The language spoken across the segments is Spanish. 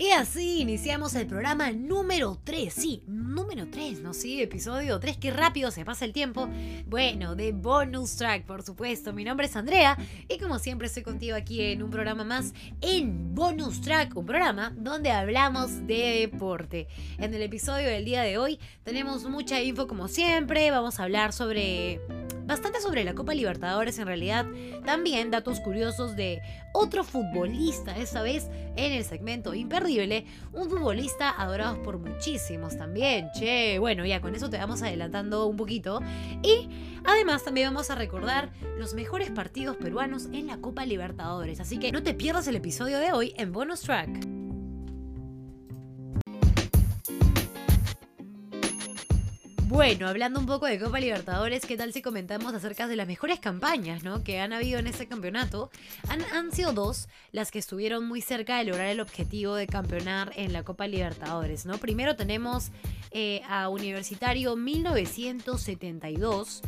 Y así iniciamos el programa número 3, sí, número 3, ¿no? Sí, episodio 3, qué rápido se pasa el tiempo. Bueno, de bonus track, por supuesto. Mi nombre es Andrea y como siempre estoy contigo aquí en un programa más en bonus track, un programa donde hablamos de deporte. En el episodio del día de hoy tenemos mucha info como siempre, vamos a hablar sobre bastante sobre la Copa Libertadores en realidad, también datos curiosos de otro futbolista, esta vez en el segmento imperdible, un futbolista adorado por muchísimos también, che, bueno, ya con eso te vamos adelantando un poquito. Y además también vamos a recordar los mejores partidos peruanos en la Copa Libertadores, así que no te pierdas el episodio de hoy en bonus track. Bueno, hablando un poco de Copa Libertadores, ¿qué tal si comentamos acerca de las mejores campañas ¿no? que han habido en este campeonato? Han, han, sido dos las que estuvieron muy cerca de lograr el objetivo de campeonar en la Copa Libertadores. ¿no? Primero tenemos eh, a Universitario 1972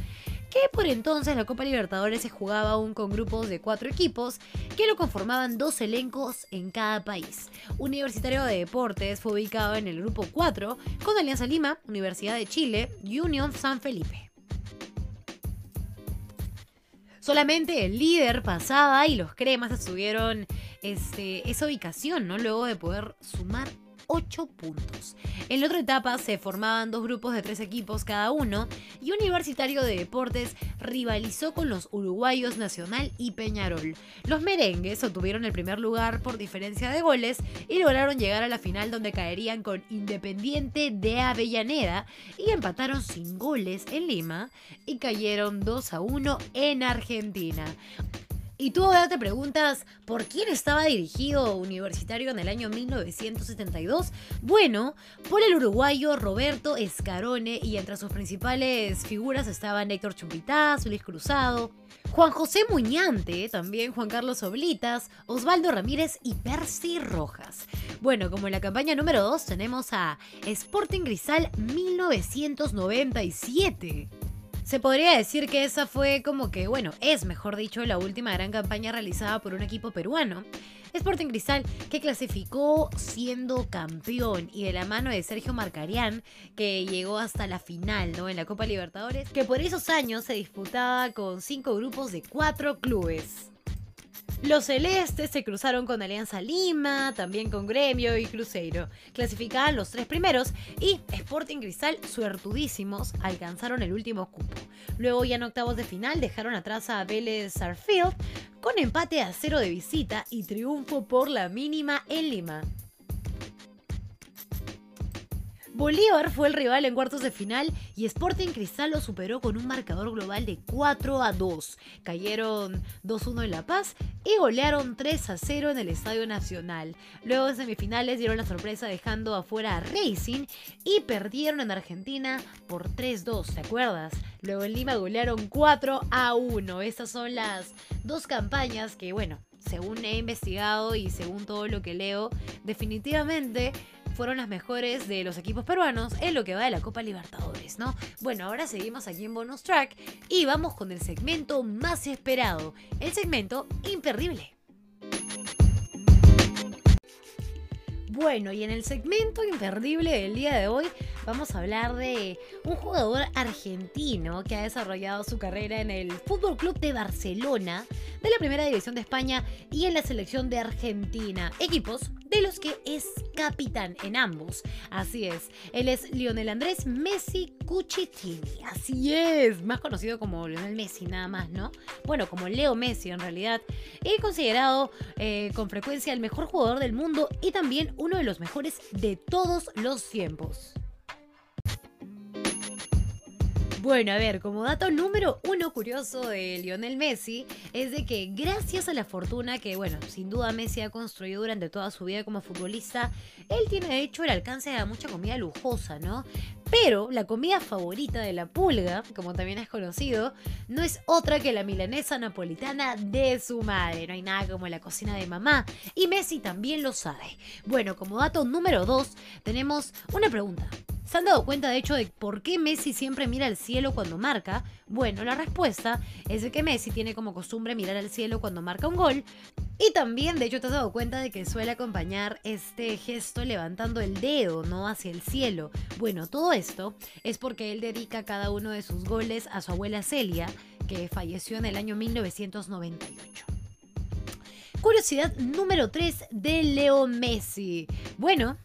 que por entonces la Copa Libertadores se jugaba aún con grupos de cuatro equipos que lo conformaban dos elencos en cada país. Universitario de Deportes fue ubicado en el grupo 4 con Alianza Lima, Universidad de Chile y Unión San Felipe. Solamente el líder pasaba y los cremas estuvieron este, esa ubicación, ¿no? Luego de poder sumar 8 puntos. En la otra etapa se formaban dos grupos de tres equipos cada uno y Universitario de Deportes rivalizó con los uruguayos Nacional y Peñarol. Los merengues obtuvieron el primer lugar por diferencia de goles y lograron llegar a la final donde caerían con Independiente de Avellaneda y empataron sin goles en Lima y cayeron 2 a 1 en Argentina. Y tú ahora te preguntas, ¿por quién estaba dirigido Universitario en el año 1972? Bueno, por el uruguayo Roberto Escarone y entre sus principales figuras estaban Héctor Chumpitaz, Luis Cruzado, Juan José Muñante, también Juan Carlos Oblitas, Osvaldo Ramírez y Percy Rojas. Bueno, como en la campaña número 2 tenemos a Sporting Grisal 1997. Se podría decir que esa fue como que, bueno, es mejor dicho, la última gran campaña realizada por un equipo peruano. Sporting Cristal, que clasificó siendo campeón y de la mano de Sergio Marcarián, que llegó hasta la final ¿no? en la Copa Libertadores, que por esos años se disputaba con cinco grupos de cuatro clubes. Los celestes se cruzaron con Alianza Lima, también con Gremio y Cruzeiro. Clasificaban los tres primeros y Sporting Cristal, suertudísimos, alcanzaron el último cupo. Luego ya en octavos de final dejaron atrás a Vélez Sarfield con empate a cero de visita y triunfo por la mínima en Lima. Bolívar fue el rival en cuartos de final y Sporting Cristal lo superó con un marcador global de 4 a 2. Cayeron 2-1 en La Paz y golearon 3 a 0 en el Estadio Nacional. Luego en semifinales dieron la sorpresa dejando afuera a Racing y perdieron en Argentina por 3-2, ¿te acuerdas? Luego en Lima golearon 4 a 1. Estas son las dos campañas que, bueno, según he investigado y según todo lo que leo, definitivamente fueron las mejores de los equipos peruanos en lo que va de la Copa Libertadores, ¿no? Bueno, ahora seguimos aquí en Bonus Track y vamos con el segmento más esperado, el segmento imperdible. Bueno, y en el segmento imperdible del día de hoy vamos a hablar de un jugador argentino que ha desarrollado su carrera en el Fútbol Club de Barcelona, de la Primera División de España y en la selección de Argentina, equipos de los que es capitán en ambos. Así es, él es Lionel Andrés Messi Cucitini, así es, más conocido como Lionel Messi nada más, ¿no? Bueno, como Leo Messi en realidad, y considerado eh, con frecuencia el mejor jugador del mundo y también uno de los mejores de todos los tiempos. Bueno, a ver, como dato número uno curioso de Lionel Messi es de que gracias a la fortuna que, bueno, sin duda Messi ha construido durante toda su vida como futbolista, él tiene de hecho el alcance a mucha comida lujosa, ¿no? Pero la comida favorita de la pulga, como también es conocido, no es otra que la milanesa napolitana de su madre. No hay nada como la cocina de mamá. Y Messi también lo sabe. Bueno, como dato número dos, tenemos una pregunta. ¿Se han dado cuenta de hecho de por qué Messi siempre mira al cielo cuando marca? Bueno, la respuesta es de que Messi tiene como costumbre mirar al cielo cuando marca un gol. Y también, de hecho, te has dado cuenta de que suele acompañar este gesto levantando el dedo, ¿no? Hacia el cielo. Bueno, todo esto es porque él dedica cada uno de sus goles a su abuela Celia, que falleció en el año 1998. Curiosidad número 3 de Leo Messi. Bueno,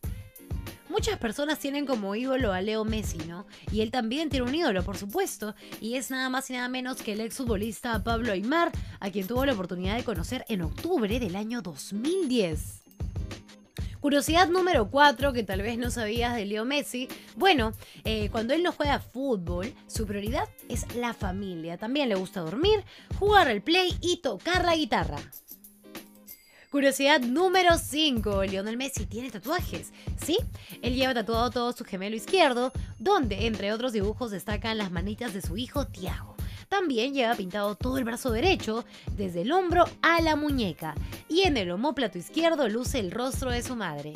Muchas personas tienen como ídolo a Leo Messi, ¿no? Y él también tiene un ídolo, por supuesto, y es nada más y nada menos que el exfutbolista Pablo Aymar, a quien tuvo la oportunidad de conocer en octubre del año 2010. Curiosidad número 4 que tal vez no sabías de Leo Messi. Bueno, eh, cuando él no juega fútbol, su prioridad es la familia. También le gusta dormir, jugar al play y tocar la guitarra. Curiosidad número 5. Lionel Messi tiene tatuajes. Sí, él lleva tatuado todo su gemelo izquierdo, donde entre otros dibujos destacan las manitas de su hijo Tiago. También lleva pintado todo el brazo derecho, desde el hombro a la muñeca, y en el homóplato izquierdo luce el rostro de su madre.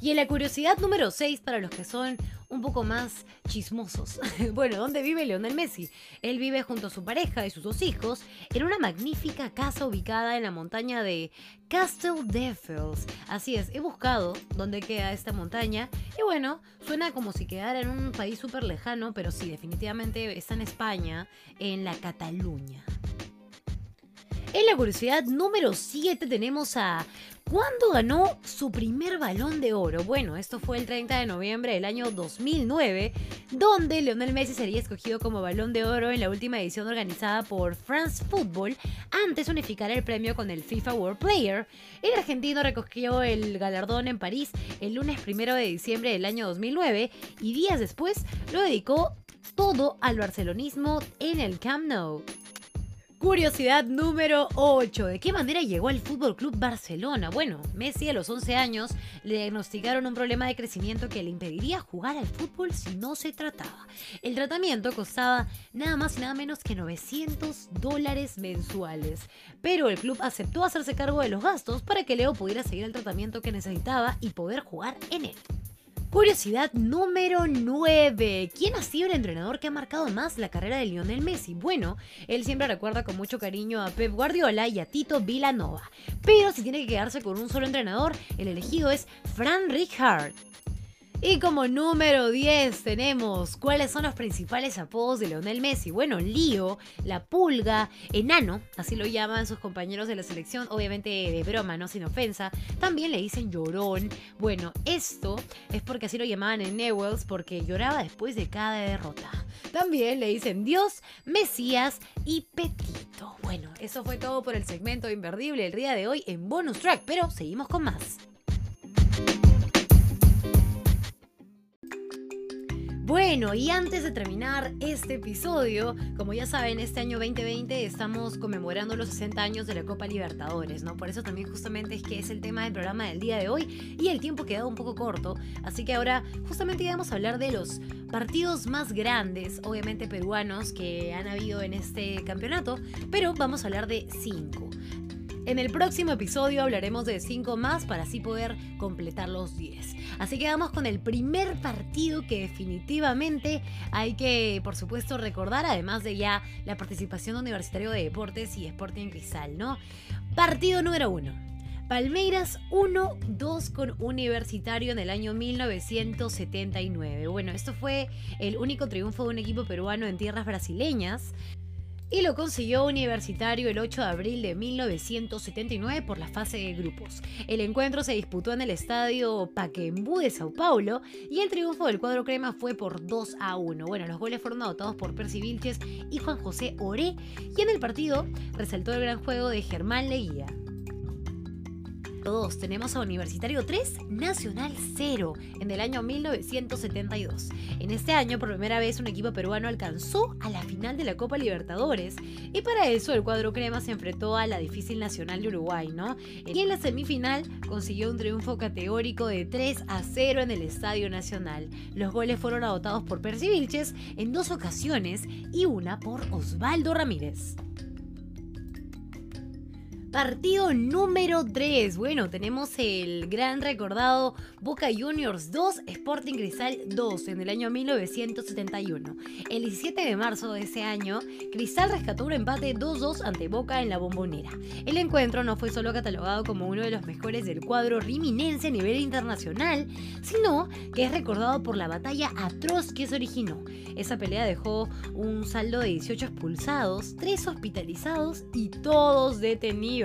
Y en la curiosidad número 6, para los que son un poco más chismosos. bueno, ¿dónde vive Leonel Messi? Él vive junto a su pareja y sus dos hijos en una magnífica casa ubicada en la montaña de Castle Devils. Así es, he buscado dónde queda esta montaña y bueno, suena como si quedara en un país súper lejano, pero sí, definitivamente está en España, en la Cataluña. En la curiosidad número 7 tenemos a ¿Cuándo ganó su primer balón de oro? Bueno, esto fue el 30 de noviembre del año 2009, donde Lionel Messi sería escogido como balón de oro en la última edición organizada por France Football antes de unificar el premio con el FIFA World Player. El argentino recogió el galardón en París el lunes 1 de diciembre del año 2009 y días después lo dedicó todo al barcelonismo en el Camp Nou. Curiosidad número 8. ¿De qué manera llegó al Fútbol Club Barcelona? Bueno, Messi a los 11 años le diagnosticaron un problema de crecimiento que le impediría jugar al fútbol si no se trataba. El tratamiento costaba nada más y nada menos que 900 dólares mensuales, pero el club aceptó hacerse cargo de los gastos para que Leo pudiera seguir el tratamiento que necesitaba y poder jugar en él. Curiosidad número 9. ¿Quién ha sido el entrenador que ha marcado más la carrera de Lionel Messi? Bueno, él siempre recuerda con mucho cariño a Pep Guardiola y a Tito Villanova. Pero si tiene que quedarse con un solo entrenador, el elegido es Fran Rijkaard. Y como número 10 tenemos cuáles son los principales apodos de Leonel Messi. Bueno, Lío, la pulga, enano, así lo llaman sus compañeros de la selección, obviamente de broma, no sin ofensa. También le dicen llorón. Bueno, esto es porque así lo llamaban en Newells porque lloraba después de cada derrota. También le dicen Dios, Mesías y Petito. Bueno, eso fue todo por el segmento Inverdible el día de hoy en Bonus Track, pero seguimos con más. Bueno, y antes de terminar este episodio, como ya saben, este año 2020 estamos conmemorando los 60 años de la Copa Libertadores, ¿no? Por eso también justamente es que es el tema del programa del día de hoy y el tiempo quedado un poco corto, así que ahora justamente vamos a hablar de los partidos más grandes, obviamente peruanos, que han habido en este campeonato, pero vamos a hablar de cinco. En el próximo episodio hablaremos de 5 más para así poder completar los 10. Así que vamos con el primer partido que definitivamente hay que, por supuesto, recordar, además de ya la participación Universitario de Deportes y Sporting Cristal, ¿no? Partido número 1. Palmeiras 1-2 con Universitario en el año 1979. Bueno, esto fue el único triunfo de un equipo peruano en tierras brasileñas y lo consiguió Universitario el 8 de abril de 1979 por la fase de grupos. El encuentro se disputó en el estadio Paquembu de Sao Paulo y el triunfo del cuadro crema fue por 2 a 1. Bueno, los goles fueron anotados por Percy Vilches y Juan José Oré y en el partido resaltó el gran juego de Germán Leguía. 2 tenemos a Universitario 3, Nacional 0 en el año 1972. En este año, por primera vez, un equipo peruano alcanzó a la final de la Copa Libertadores y para eso el cuadro crema se enfrentó a la difícil Nacional de Uruguay, ¿no? Y en la semifinal consiguió un triunfo categórico de 3 a 0 en el Estadio Nacional. Los goles fueron adotados por Percy Vilches en dos ocasiones y una por Osvaldo Ramírez. Partido número 3. Bueno, tenemos el gran recordado Boca Juniors 2, Sporting Cristal 2 en el año 1971. El 17 de marzo de ese año, Cristal rescató un empate 2-2 ante Boca en la bombonera. El encuentro no fue solo catalogado como uno de los mejores del cuadro riminense a nivel internacional, sino que es recordado por la batalla atroz que se originó. Esa pelea dejó un saldo de 18 expulsados, 3 hospitalizados y todos detenidos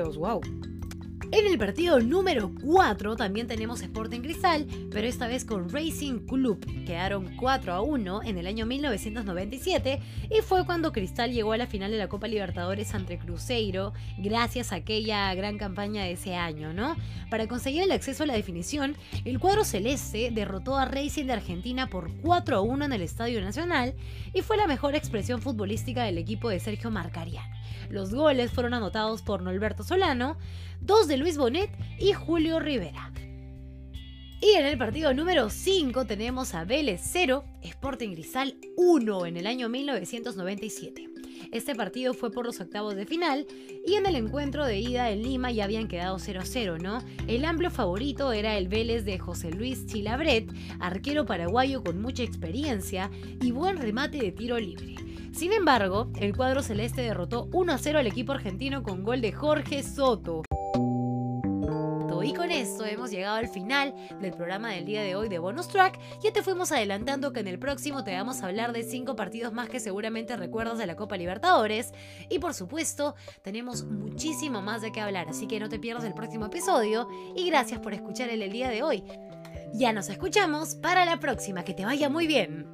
En el partido número 4 también tenemos Sporting Cristal, pero esta vez con Racing Club. Quedaron 4 a 1 en el año 1997 y fue cuando Cristal llegó a la final de la Copa Libertadores ante Cruzeiro, gracias a aquella gran campaña de ese año, ¿no? Para conseguir el acceso a la definición, el cuadro celeste derrotó a Racing de Argentina por 4 a 1 en el Estadio Nacional y fue la mejor expresión futbolística del equipo de Sergio Marcarian. Los goles fueron anotados por Norberto Solano, dos de Luis Bonet y Julio Rivera. Y en el partido número 5 tenemos a Vélez 0, Sporting Cristal 1 en el año 1997. Este partido fue por los octavos de final y en el encuentro de ida en Lima ya habían quedado 0-0, ¿no? El amplio favorito era el Vélez de José Luis Chilabret, arquero paraguayo con mucha experiencia y buen remate de tiro libre. Sin embargo, el cuadro celeste derrotó 1 0 al equipo argentino con gol de Jorge Soto. Y con esto hemos llegado al final del programa del día de hoy de Bonus Track. Ya te fuimos adelantando que en el próximo te vamos a hablar de cinco partidos más que seguramente recuerdas de la Copa Libertadores. Y por supuesto, tenemos muchísimo más de qué hablar, así que no te pierdas el próximo episodio. Y gracias por escuchar el, el día de hoy. Ya nos escuchamos para la próxima, que te vaya muy bien.